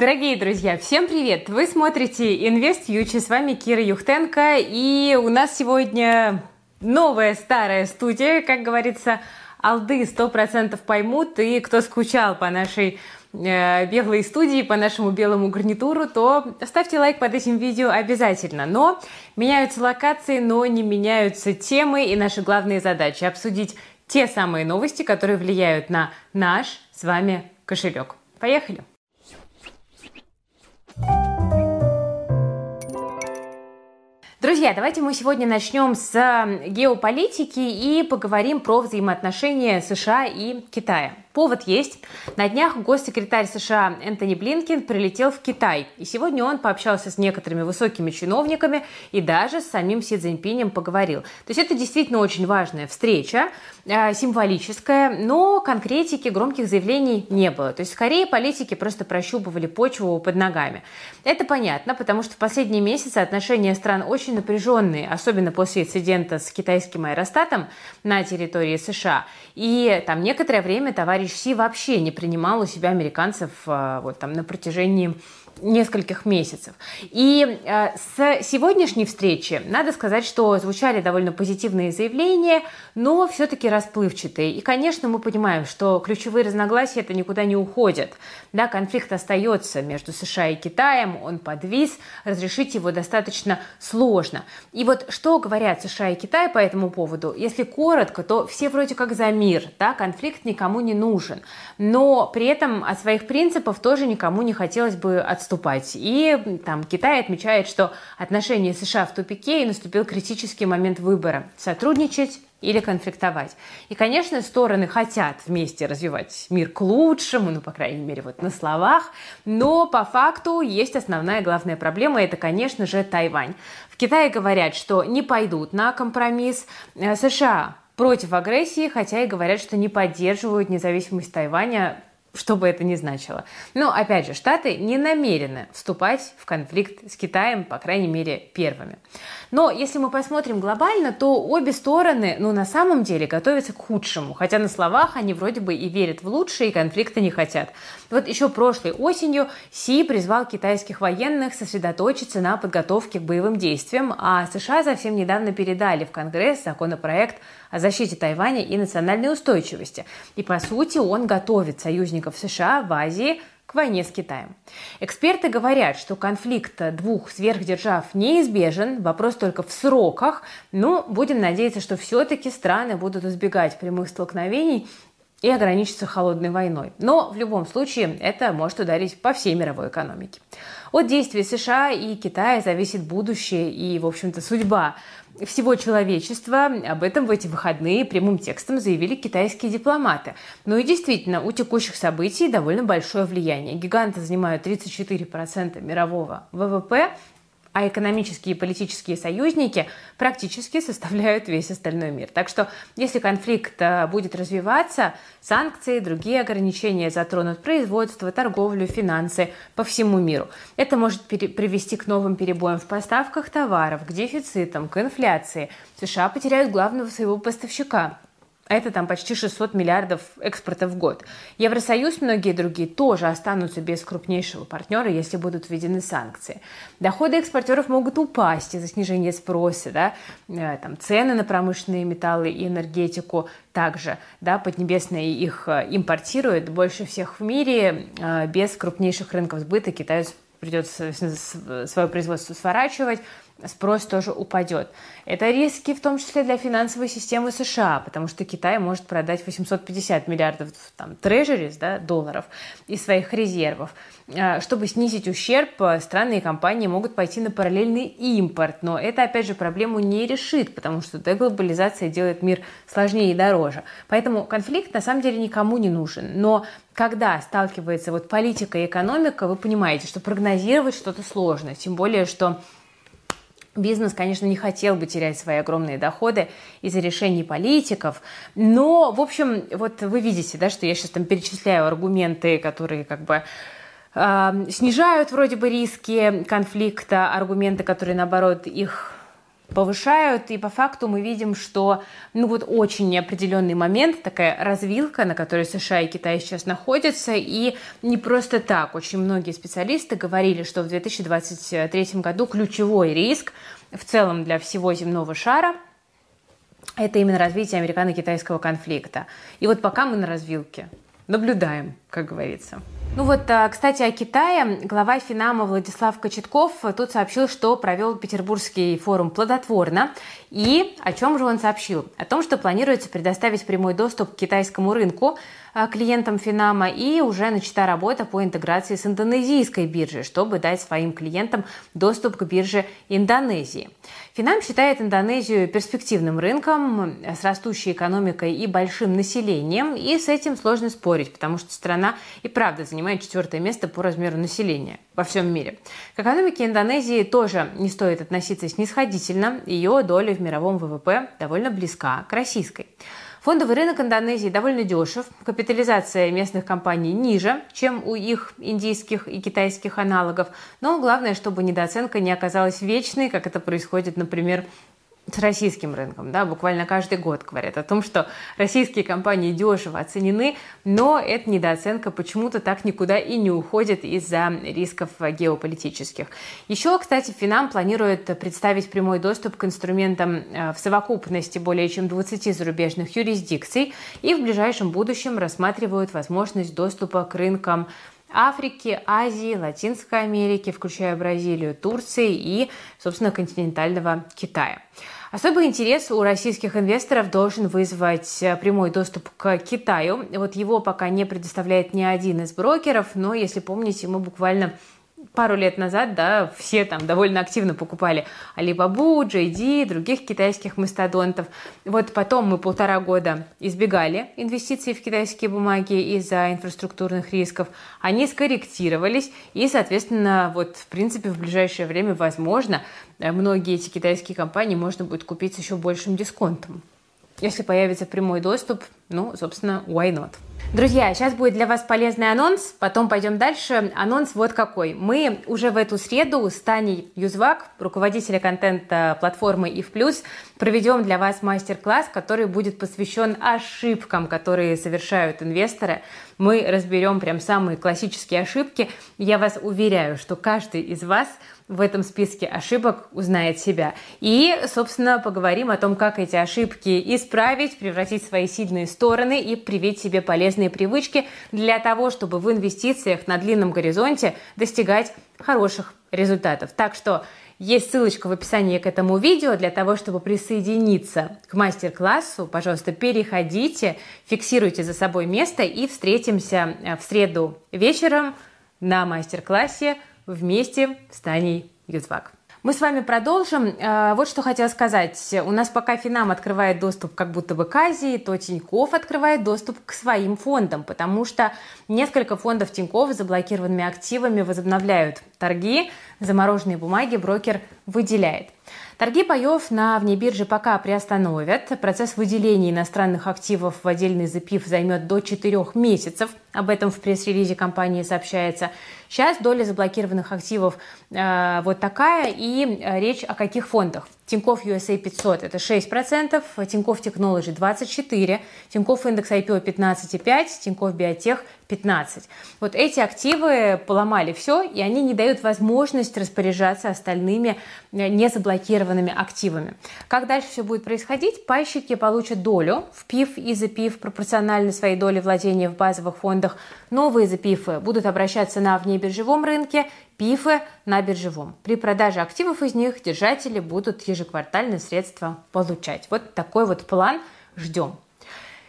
Дорогие друзья, всем привет! Вы смотрите Invest Future, с вами Кира Юхтенко, и у нас сегодня новая старая студия, как говорится, алды 100% поймут, и кто скучал по нашей э, белой студии, по нашему белому гарнитуру, то ставьте лайк под этим видео обязательно. Но меняются локации, но не меняются темы и наши главные задачи. Обсудить те самые новости, которые влияют на наш с вами кошелек. Поехали! Друзья, давайте мы сегодня начнем с геополитики и поговорим про взаимоотношения США и Китая. Повод есть. На днях госсекретарь США Энтони Блинкин прилетел в Китай. И сегодня он пообщался с некоторыми высокими чиновниками и даже с самим Си Цзиньпинем поговорил. То есть это действительно очень важная встреча, э, символическая, но конкретики, громких заявлений не было. То есть скорее политики просто прощупывали почву под ногами. Это понятно, потому что в последние месяцы отношения стран очень напряженные, особенно после инцидента с китайским аэростатом на территории США. И там некоторое время товарищ товарищ Си вообще не принимал у себя американцев а, вот там на протяжении нескольких месяцев. И э, с сегодняшней встречи надо сказать, что звучали довольно позитивные заявления, но все-таки расплывчатые. И, конечно, мы понимаем, что ключевые разногласия это никуда не уходят. Да, конфликт остается между США и Китаем, он подвис, разрешить его достаточно сложно. И вот что говорят США и Китай по этому поводу? Если коротко, то все вроде как за мир, да, конфликт никому не нужен. Но при этом от своих принципов тоже никому не хотелось бы отступать отступать. И там Китай отмечает, что отношения США в тупике и наступил критический момент выбора – сотрудничать или конфликтовать. И, конечно, стороны хотят вместе развивать мир к лучшему, ну, по крайней мере, вот на словах, но по факту есть основная главная проблема, это, конечно же, Тайвань. В Китае говорят, что не пойдут на компромисс. Э, США против агрессии, хотя и говорят, что не поддерживают независимость Тайваня что бы это ни значило. Но, опять же, Штаты не намерены вступать в конфликт с Китаем, по крайней мере, первыми. Но если мы посмотрим глобально, то обе стороны, ну, на самом деле готовятся к худшему. Хотя на словах они вроде бы и верят в лучшее, и конфликта не хотят. Вот еще прошлой осенью Си призвал китайских военных сосредоточиться на подготовке к боевым действиям, а США совсем недавно передали в Конгресс законопроект о защите Тайваня и национальной устойчивости. И, по сути, он готовит союзников США в Азии к войне с Китаем. Эксперты говорят, что конфликт двух сверхдержав неизбежен, вопрос только в сроках, но будем надеяться, что все-таки страны будут избегать прямых столкновений и ограничиться холодной войной. Но в любом случае это может ударить по всей мировой экономике. От действий США и Китая зависит будущее и, в общем-то, судьба всего человечества. Об этом в эти выходные прямым текстом заявили китайские дипломаты. Ну и действительно, у текущих событий довольно большое влияние. Гиганты занимают 34% мирового ВВП, а экономические и политические союзники практически составляют весь остальной мир. Так что, если конфликт э, будет развиваться, санкции, другие ограничения затронут производство, торговлю, финансы по всему миру. Это может привести к новым перебоям в поставках товаров, к дефицитам, к инфляции. США потеряют главного своего поставщика это там почти 600 миллиардов экспорта в год. Евросоюз, многие другие тоже останутся без крупнейшего партнера, если будут введены санкции. Доходы экспортеров могут упасть из-за снижения спроса, да, э, там, цены на промышленные металлы и энергетику также, да, Поднебесные их э, импортируют. Больше всех в мире, э, без крупнейших рынков сбыта. Китаю придется свое производство сворачивать, спрос тоже упадет. Это риски в том числе для финансовой системы США, потому что Китай может продать 850 миллиардов там, трежерис, да, долларов из своих резервов. А, чтобы снизить ущерб, страны и компании могут пойти на параллельный импорт, но это, опять же, проблему не решит, потому что деглобализация делает мир сложнее и дороже. Поэтому конфликт на самом деле никому не нужен. Но когда сталкивается вот политика и экономика, вы понимаете, что прогнозировать что-то сложно, тем более, что Бизнес, конечно, не хотел бы терять свои огромные доходы из-за решений политиков, но, в общем, вот вы видите, да, что я сейчас там перечисляю аргументы, которые как бы э, снижают вроде бы риски конфликта, аргументы, которые, наоборот, их повышают, и по факту мы видим, что ну вот очень неопределенный момент, такая развилка, на которой США и Китай сейчас находятся, и не просто так. Очень многие специалисты говорили, что в 2023 году ключевой риск в целом для всего земного шара – это именно развитие американо-китайского конфликта. И вот пока мы на развилке, наблюдаем, как говорится. Ну вот, а, кстати, о Китае. Глава Финама Владислав Кочетков тут сообщил, что провел Петербургский форум плодотворно. И о чем же он сообщил? О том, что планируется предоставить прямой доступ к китайскому рынку а, клиентам Финама и уже начата работа по интеграции с индонезийской биржей, чтобы дать своим клиентам доступ к бирже Индонезии. Финам считает Индонезию перспективным рынком с растущей экономикой и большим населением, и с этим сложно спорить, потому что страна и правда занимает четвертое место по размеру населения во всем мире. К экономике Индонезии тоже не стоит относиться снисходительно, ее доля в мировом ВВП довольно близка к российской. Фондовый рынок Индонезии довольно дешев, капитализация местных компаний ниже, чем у их индийских и китайских аналогов, но главное, чтобы недооценка не оказалась вечной, как это происходит, например, с российским рынком. Да, буквально каждый год говорят о том, что российские компании дешево оценены, но эта недооценка почему-то так никуда и не уходит из-за рисков геополитических. Еще, кстати, Финам планирует представить прямой доступ к инструментам э, в совокупности более чем 20 зарубежных юрисдикций и в ближайшем будущем рассматривают возможность доступа к рынкам Африки, Азии, Латинской Америки, включая Бразилию, Турции и, собственно, континентального Китая. Особый интерес у российских инвесторов должен вызвать э, прямой доступ к Китаю. Вот его пока не предоставляет ни один из брокеров, но, если помните, мы буквально пару лет назад, да, все там довольно активно покупали Alibaba, JD, других китайских мастодонтов. Вот потом мы полтора года избегали инвестиций в китайские бумаги из-за инфраструктурных рисков. Они скорректировались, и, соответственно, вот, в принципе, в ближайшее время, возможно, многие эти китайские компании можно будет купить с еще большим дисконтом. Если появится прямой доступ, ну, собственно, why not? Друзья, сейчас будет для вас полезный анонс, потом пойдем дальше. Анонс вот какой. Мы уже в эту среду с Таней Юзвак, руководителя контента платформы и в плюс, проведем для вас мастер-класс, который будет посвящен ошибкам, которые совершают инвесторы. Мы разберем прям самые классические ошибки. Я вас уверяю, что каждый из вас – в этом списке ошибок узнает себя. И, собственно, поговорим о том, как эти ошибки исправить, превратить в свои сильные стороны и привить себе полезные привычки для того, чтобы в инвестициях на длинном горизонте достигать хороших результатов. Так что есть ссылочка в описании к этому видео для того, чтобы присоединиться к мастер-классу. Пожалуйста, переходите, фиксируйте за собой место и встретимся в среду вечером на мастер-классе вместе с Таней Юзвак. Мы с вами продолжим. Э, вот что хотела сказать. У нас пока Финам открывает доступ как будто бы к Азии, то Тиньков открывает доступ к своим фондам, потому что несколько фондов Тиньков с заблокированными активами возобновляют торги, замороженные бумаги брокер выделяет. Торги паев на внебирже пока приостановят. Процесс выделения иностранных активов в отдельный запив займет до 4 месяцев. Об этом в пресс-релизе компании сообщается. Сейчас доля заблокированных активов э, вот такая. И э, речь о каких фондах? Тинькофф USA 500 – это 6%, Тинькофф Technology – 24%, Тинькофф индекс IPO – 15,5%, Тинькофф Биотех – 15%. Вот эти активы поломали все, и они не дают возможность распоряжаться остальными э, незаблокированными активами. Как дальше все будет происходить? Пайщики получат долю в ПИФ и ЗПИФ пропорционально своей доле владения в базовых фондах. Новые ЗПИФы будут обращаться на внебиржевом рынке, ПИФы на биржевом. При продаже активов из них держатели будут ежеквартально средства получать. Вот такой вот план ждем.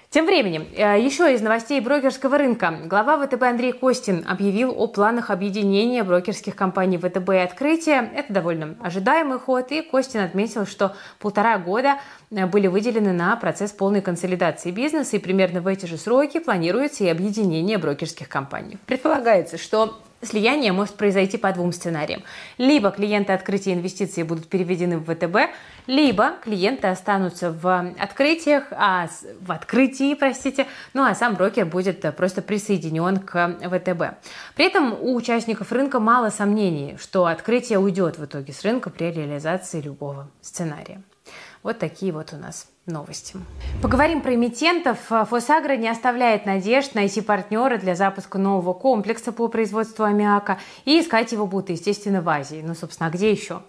Тем временем, э, еще из новостей брокерского рынка. Глава ВТБ Андрей Костин объявил о планах объединения брокерских компаний ВТБ и Открытие. Это довольно ожидаемый ход, и Костин отметил, что полтора года э, были выделены на процесс полной консолидации бизнеса, и примерно в эти же сроки планируется и объединение брокерских компаний. Предполагается, что Слияние может произойти по двум сценариям. Либо клиенты открытия инвестиций будут переведены в ВТБ, либо клиенты останутся в открытиях, а в открытии, простите, ну а сам брокер будет просто присоединен к ВТБ. При этом у участников рынка мало сомнений, что открытие уйдет в итоге с рынка при реализации любого сценария. Вот такие вот у нас новости. Поговорим про эмитентов. Фосагро не оставляет надежд найти партнера для запуска нового комплекса по производству аммиака и искать его будут, естественно, в Азии. Ну, собственно, а где еще?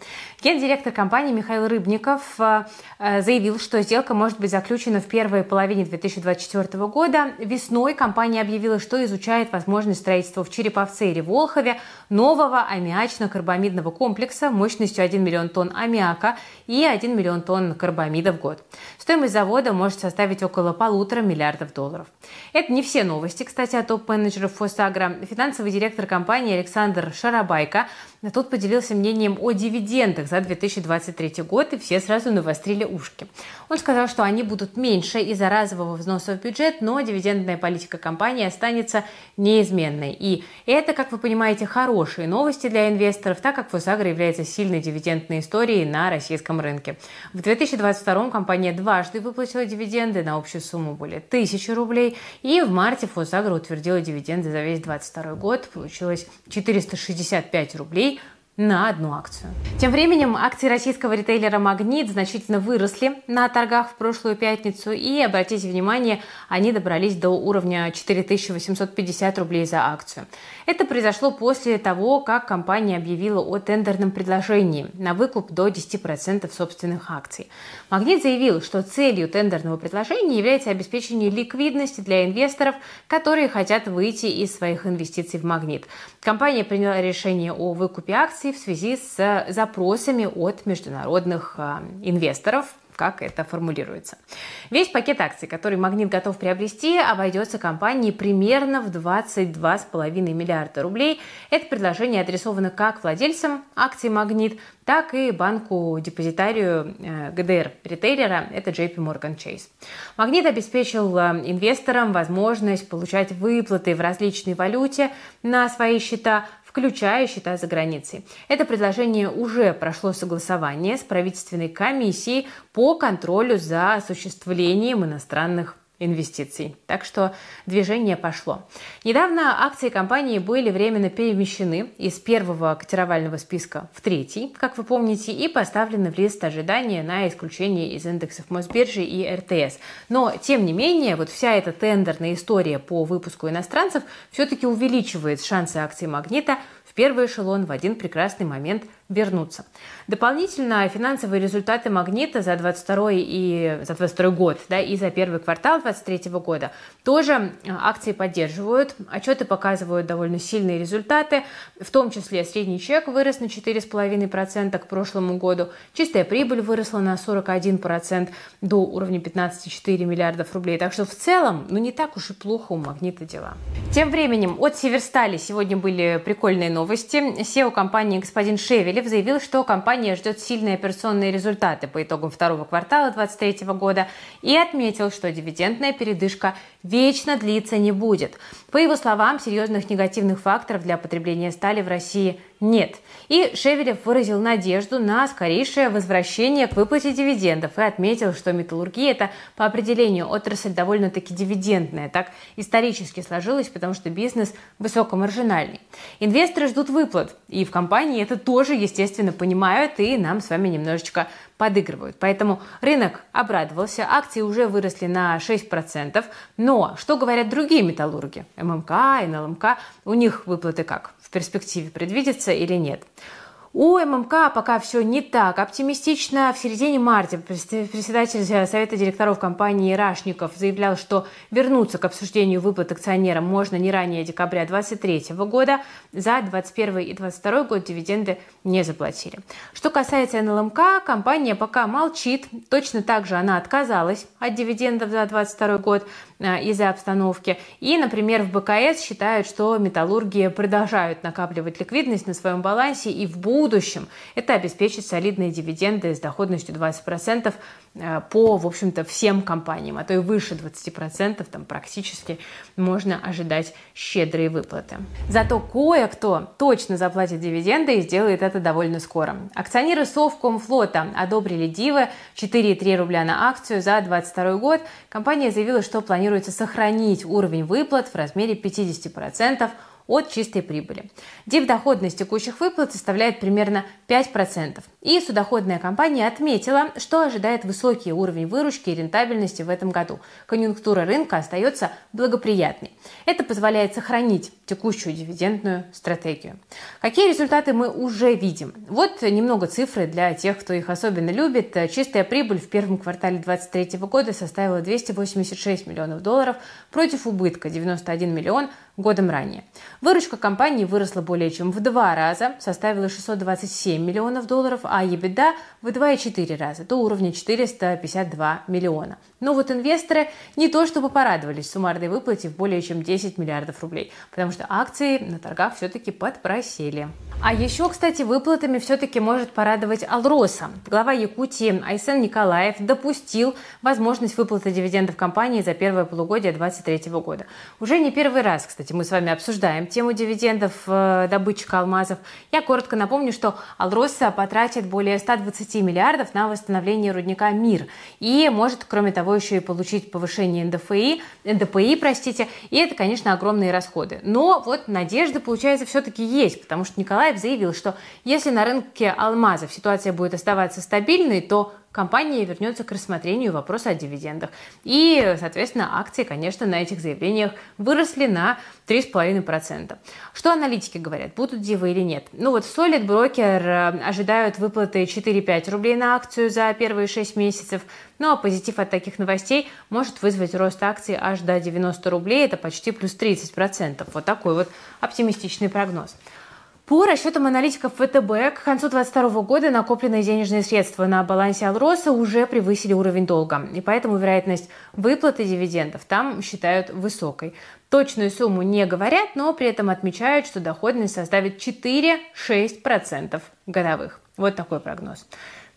Гендиректор компании Михаил Рыбников э, э, заявил, что сделка может быть заключена в первой половине 2024 года. Весной компания объявила, что изучает возможность строительства в Череповце или Волхове нового аммиачно-карбамидного комплекса мощностью 1 миллион тонн аммиака и 1 миллион тонн карбамида в год. Стоимость завода может составить около полутора миллиардов долларов. Это не все новости, кстати, о топ-менеджеров Фосагра. Финансовый директор компании Александр Шарабайко тут поделился мнением о дивидендах за 2023 год, и все сразу навострили ушки. Он сказал, что они будут меньше из-за разового взноса в бюджет, но дивидендная политика компании останется неизменной. И это, как вы понимаете, хорошие новости для инвесторов, так как Фосагра является сильной дивидендной историей на российском рынке. В 2022 компания два дважды выплатила дивиденды на общую сумму более тысячи рублей. И в марте Фосагро утвердила дивиденды за весь 2022 год. Получилось 465 рублей на одну акцию. Тем временем акции российского ритейлера «Магнит» значительно выросли на торгах в прошлую пятницу, и, обратите внимание, они добрались до уровня 4850 рублей за акцию. Это произошло после того, как компания объявила о тендерном предложении на выкуп до 10% собственных акций. «Магнит» заявил, что целью тендерного предложения является обеспечение ликвидности для инвесторов, которые хотят выйти из своих инвестиций в «Магнит». Компания приняла решение о выкупе акций акций в связи с запросами от международных а, инвесторов, как это формулируется. Весь пакет акций, который Магнит готов приобрести, обойдется компании примерно в 22,5 миллиарда рублей. Это предложение адресовано как владельцам акций Магнит, так и банку-депозитарию э, ГДР ритейлера, это JP Morgan Chase. Магнит обеспечил э, инвесторам возможность получать выплаты в различной валюте на свои счета, включая счета за границей. Это предложение уже прошло согласование с правительственной комиссией по контролю за осуществлением иностранных инвестиций. Так что движение пошло. Недавно акции компании были временно перемещены из первого котировального списка в третий, как вы помните, и поставлены в лист ожидания на исключение из индексов Мосбиржи и РТС. Но, тем не менее, вот вся эта тендерная история по выпуску иностранцев все-таки увеличивает шансы акций «Магнита» в первый эшелон в один прекрасный момент вернуться. Дополнительно финансовые результаты «Магнита» за 22 и за 22 год да, и за первый квартал 2023 года тоже э, акции поддерживают. Отчеты показывают довольно сильные результаты, в том числе средний чек вырос на 4,5% к прошлому году, чистая прибыль выросла на 41% до уровня 15,4 миллиардов рублей. Так что в целом, ну не так уж и плохо у «Магнита» дела. Тем временем от Северстали сегодня были прикольные новости. SEO компании господин Шевелев заявил, что компания ждет сильные операционные результаты по итогам второго квартала 2023 года и отметил, что дивидендная передышка вечно длиться не будет. По его словам, серьезных негативных факторов для потребления стали в России нет. И Шевелев выразил надежду на скорейшее возвращение к выплате дивидендов и отметил, что металлургия – это по определению отрасль довольно-таки дивидендная. Так исторически сложилось, потому что бизнес высокомаржинальный. Инвесторы ждут выплат, и в компании это тоже, естественно, понимают, и нам с вами немножечко подыгрывают. Поэтому рынок обрадовался, акции уже выросли на 6%. Но что говорят другие металлурги? ММК, НЛМК, у них выплаты как? В перспективе предвидятся или нет? У ММК пока все не так оптимистично. В середине марта председатель Совета директоров компании Рашников заявлял, что вернуться к обсуждению выплат акционерам можно не ранее декабря 2023 года. За 2021 и 2022 год дивиденды не заплатили. Что касается НЛМК, компания пока молчит. Точно так же она отказалась от дивидендов за 2022 год э, из-за обстановки. И, например, в БКС считают, что металлурги продолжают накапливать ликвидность на своем балансе и в будущем. Это обеспечит солидные дивиденды с доходностью 20% э, по, в общем-то, всем компаниям, а то и выше 20%, там практически можно ожидать щедрые выплаты. Зато кое-кто точно заплатит дивиденды и сделает это довольно скоро. Акционеры Совкомфлота одобрили дивы 4,3 рубля на акцию за 2022 год. Компания заявила, что планируется сохранить уровень выплат в размере 50% от чистой прибыли. Див-доходность текущих выплат составляет примерно 5%. И судоходная компания отметила, что ожидает высокий уровень выручки и рентабельности в этом году. Конъюнктура рынка остается благоприятной. Это позволяет сохранить текущую дивидендную стратегию. Какие результаты мы уже видим? Вот немного цифры для тех, кто их особенно любит. Чистая прибыль в первом квартале 2023 года составила 286 миллионов долларов против убытка 91 миллион годом ранее. Выручка компании выросла более чем в два раза, составила 627 миллионов долларов, а EBITDA в 2,4 раза, до уровня 452 миллиона. Но вот инвесторы не то чтобы порадовались суммарной выплате в более чем 10 миллиардов рублей, потому что акции на торгах все-таки подпросели. А еще, кстати, выплатами все-таки может порадовать Алроса. Глава Якутии Айсен Николаев допустил возможность выплаты дивидендов компании за первое полугодие 2023 года. Уже не первый раз, кстати, мы с вами обсуждаем тему дивидендов э, добытчика алмазов. Я коротко напомню, что Алроса потратит более 120 миллиардов на восстановление рудника МИР и может, кроме того, еще и получить повышение НДФИ, НДПИ, простите, и это, конечно, огромные расходы. Но вот надежда, получается, все-таки есть, потому что Николаев заявил, что если на рынке алмазов ситуация будет оставаться стабильной, то компания вернется к рассмотрению вопроса о дивидендах. И, соответственно, акции, конечно, на этих заявлениях выросли на 3,5%. Что аналитики говорят, будут дивы или нет? Ну вот Solid Broker э, ожидают выплаты 4-5 рублей на акцию за первые 6 месяцев. Ну а позитив от таких новостей может вызвать рост акций аж до 90 рублей, это почти плюс 30%. Вот такой вот оптимистичный прогноз. По расчетам аналитиков ВТБ, к концу 2022 года накопленные денежные средства на балансе Алроса уже превысили уровень долга, и поэтому вероятность выплаты дивидендов там считают высокой. Точную сумму не говорят, но при этом отмечают, что доходность составит 4-6% годовых. Вот такой прогноз.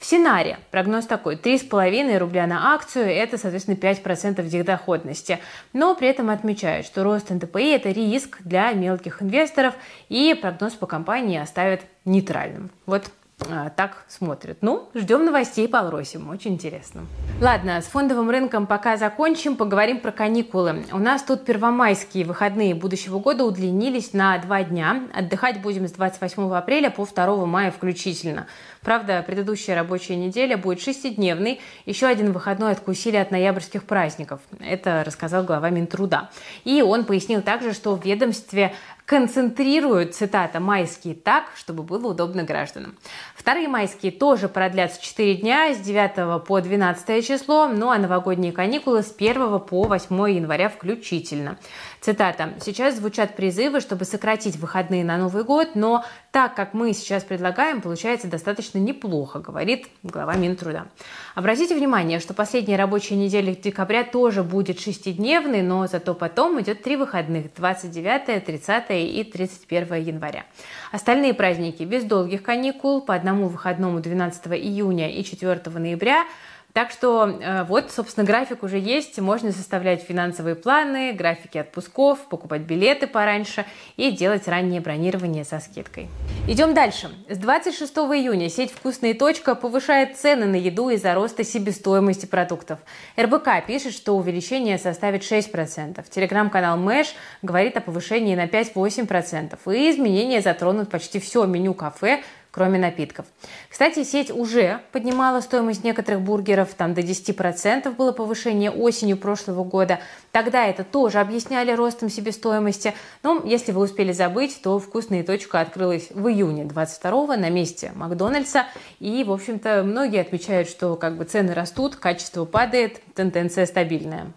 В Синаре прогноз такой. 3,5 рубля на акцию – это, соответственно, 5% доходности. Но при этом отмечают, что рост НДПИ – это риск для мелких инвесторов, и прогноз по компании оставят нейтральным. Вот так смотрят. Ну, ждем новостей по Алросим, очень интересно. Ладно, с фондовым рынком пока закончим, поговорим про каникулы. У нас тут первомайские выходные будущего года удлинились на два дня. Отдыхать будем с 28 апреля по 2 мая включительно. Правда, предыдущая рабочая неделя будет шестидневной. Еще один выходной откусили от ноябрьских праздников. Это рассказал глава Минтруда. И он пояснил также, что в ведомстве концентрируют, цитата, майские так, чтобы было удобно гражданам. Вторые майские тоже продлятся 4 дня с 9 по 12 число, ну а новогодние каникулы с 1 по 8 января включительно. Цитата. «Сейчас звучат призывы, чтобы сократить выходные на Новый год, но так, как мы сейчас предлагаем, получается достаточно неплохо», говорит глава Минтруда. Обратите внимание, что последняя рабочая неделя декабря тоже будет шестидневной, но зато потом идет три выходных – 29, 30 и 31 января. Остальные праздники без долгих каникул, по одному выходному 12 июня и 4 ноября – так что э, вот, собственно, график уже есть. Можно составлять финансовые планы, графики отпусков, покупать билеты пораньше и делать раннее бронирование со скидкой. Идем дальше. С 26 июня сеть «Вкусная точка» повышает цены на еду из-за роста себестоимости продуктов. РБК пишет, что увеличение составит 6%. Телеграм-канал Мэш говорит о повышении на 5-8%. И изменения затронут почти все меню кафе, кроме напитков. Кстати, сеть уже поднимала стоимость некоторых бургеров, там до 10% было повышение осенью прошлого года. Тогда это тоже объясняли ростом себестоимости. Но если вы успели забыть, то вкусная точка открылась в июне 22 на месте Макдональдса. И, в общем-то, многие отмечают, что как бы цены растут, качество падает, тенденция стабильная.